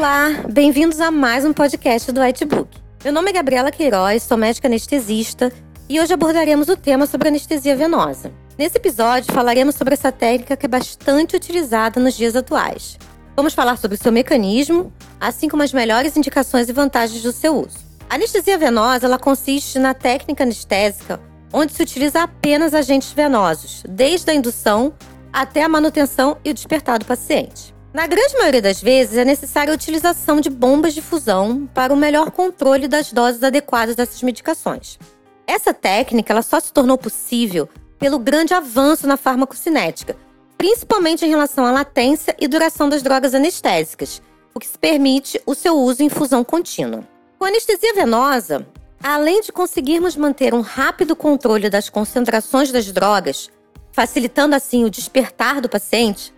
Olá, bem-vindos a mais um podcast do Whitebook. Meu nome é Gabriela Queiroz, sou médica anestesista e hoje abordaremos o tema sobre anestesia venosa. Nesse episódio, falaremos sobre essa técnica que é bastante utilizada nos dias atuais. Vamos falar sobre o seu mecanismo, assim como as melhores indicações e vantagens do seu uso. A anestesia venosa ela consiste na técnica anestésica onde se utiliza apenas agentes venosos, desde a indução até a manutenção e o despertar do paciente. Na grande maioria das vezes, é necessária a utilização de bombas de fusão para o melhor controle das doses adequadas dessas medicações. Essa técnica ela só se tornou possível pelo grande avanço na farmacocinética, principalmente em relação à latência e duração das drogas anestésicas, o que se permite o seu uso em fusão contínua. Com anestesia venosa, além de conseguirmos manter um rápido controle das concentrações das drogas, facilitando assim o despertar do paciente,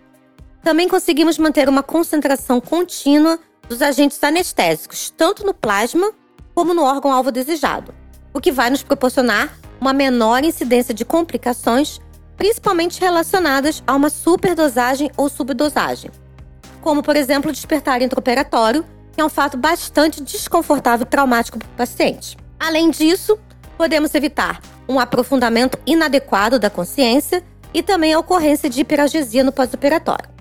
também conseguimos manter uma concentração contínua dos agentes anestésicos, tanto no plasma como no órgão-alvo desejado, o que vai nos proporcionar uma menor incidência de complicações, principalmente relacionadas a uma superdosagem ou subdosagem, como, por exemplo, despertar intraoperatório, que é um fato bastante desconfortável e traumático para o paciente. Além disso, podemos evitar um aprofundamento inadequado da consciência e também a ocorrência de hiperalgesia no pós-operatório.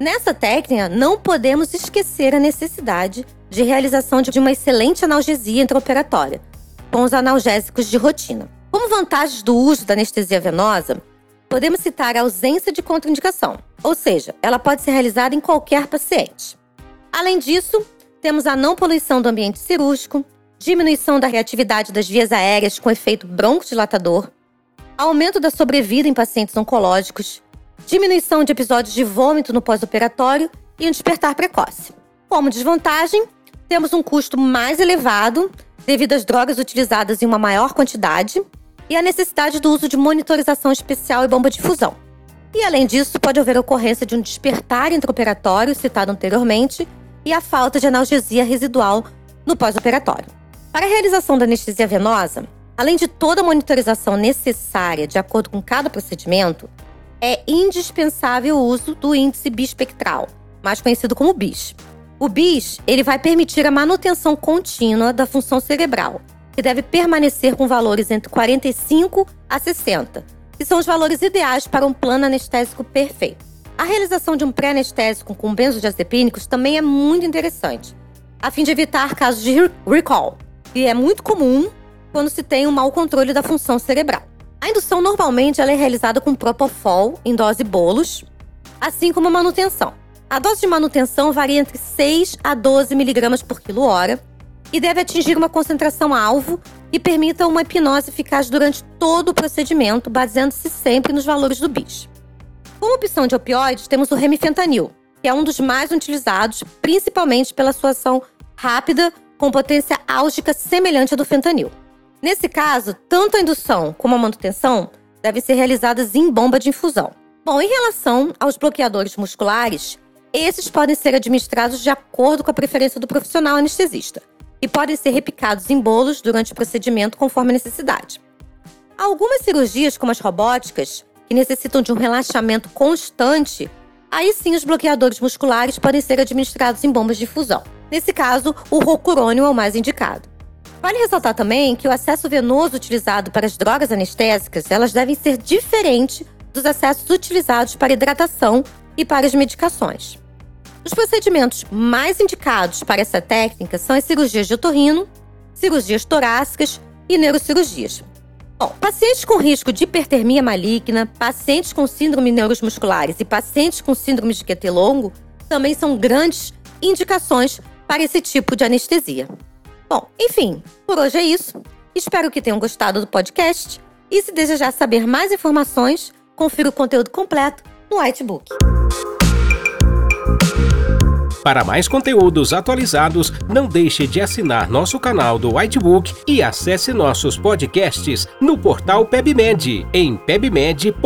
Nessa técnica, não podemos esquecer a necessidade de realização de uma excelente analgesia intraoperatória, com os analgésicos de rotina. Como vantagens do uso da anestesia venosa, podemos citar a ausência de contraindicação, ou seja, ela pode ser realizada em qualquer paciente. Além disso, temos a não poluição do ambiente cirúrgico, diminuição da reatividade das vias aéreas com efeito broncodilatador, aumento da sobrevida em pacientes oncológicos, diminuição de episódios de vômito no pós-operatório e um despertar precoce. Como desvantagem, temos um custo mais elevado devido às drogas utilizadas em uma maior quantidade e a necessidade do uso de monitorização especial e bomba de fusão. E além disso, pode haver ocorrência de um despertar intraoperatório citado anteriormente e a falta de analgesia residual no pós-operatório. Para a realização da anestesia venosa, além de toda a monitorização necessária de acordo com cada procedimento, é indispensável o uso do índice bispectral, mais conhecido como BIS. O BIS ele vai permitir a manutenção contínua da função cerebral, que deve permanecer com valores entre 45 a 60, que são os valores ideais para um plano anestésico perfeito. A realização de um pré-anestésico com benzodiazepínicos também é muito interessante, a fim de evitar casos de recall, que é muito comum quando se tem um mau controle da função cerebral. A indução normalmente é realizada com propofol em dose bolos, assim como manutenção. A dose de manutenção varia entre 6 a 12 mg por quilo hora e deve atingir uma concentração alvo e permita uma hipnose eficaz durante todo o procedimento, baseando-se sempre nos valores do BIS. Como opção de opioides, temos o remifentanil, que é um dos mais utilizados, principalmente pela sua ação rápida, com potência álgica semelhante à do fentanil. Nesse caso, tanto a indução como a manutenção devem ser realizadas em bomba de infusão. Bom, em relação aos bloqueadores musculares, esses podem ser administrados de acordo com a preferência do profissional anestesista e podem ser repicados em bolos durante o procedimento conforme a necessidade. Algumas cirurgias, como as robóticas, que necessitam de um relaxamento constante, aí sim os bloqueadores musculares podem ser administrados em bombas de infusão. Nesse caso, o rocurônio é o mais indicado. Vale ressaltar também que o acesso venoso utilizado para as drogas anestésicas, elas devem ser diferentes dos acessos utilizados para hidratação e para as medicações. Os procedimentos mais indicados para essa técnica são as cirurgias de otorrino, cirurgias torácicas e neurocirurgias. Bom, pacientes com risco de hipertermia maligna, pacientes com síndrome neuromusculares e pacientes com síndrome de QT longo também são grandes indicações para esse tipo de anestesia. Bom, enfim, por hoje é isso. Espero que tenham gostado do podcast. E se desejar saber mais informações, confira o conteúdo completo no Whitebook. Para mais conteúdos atualizados, não deixe de assinar nosso canal do Whitebook e acesse nossos podcasts no portal PebMed em pebmed.com.br.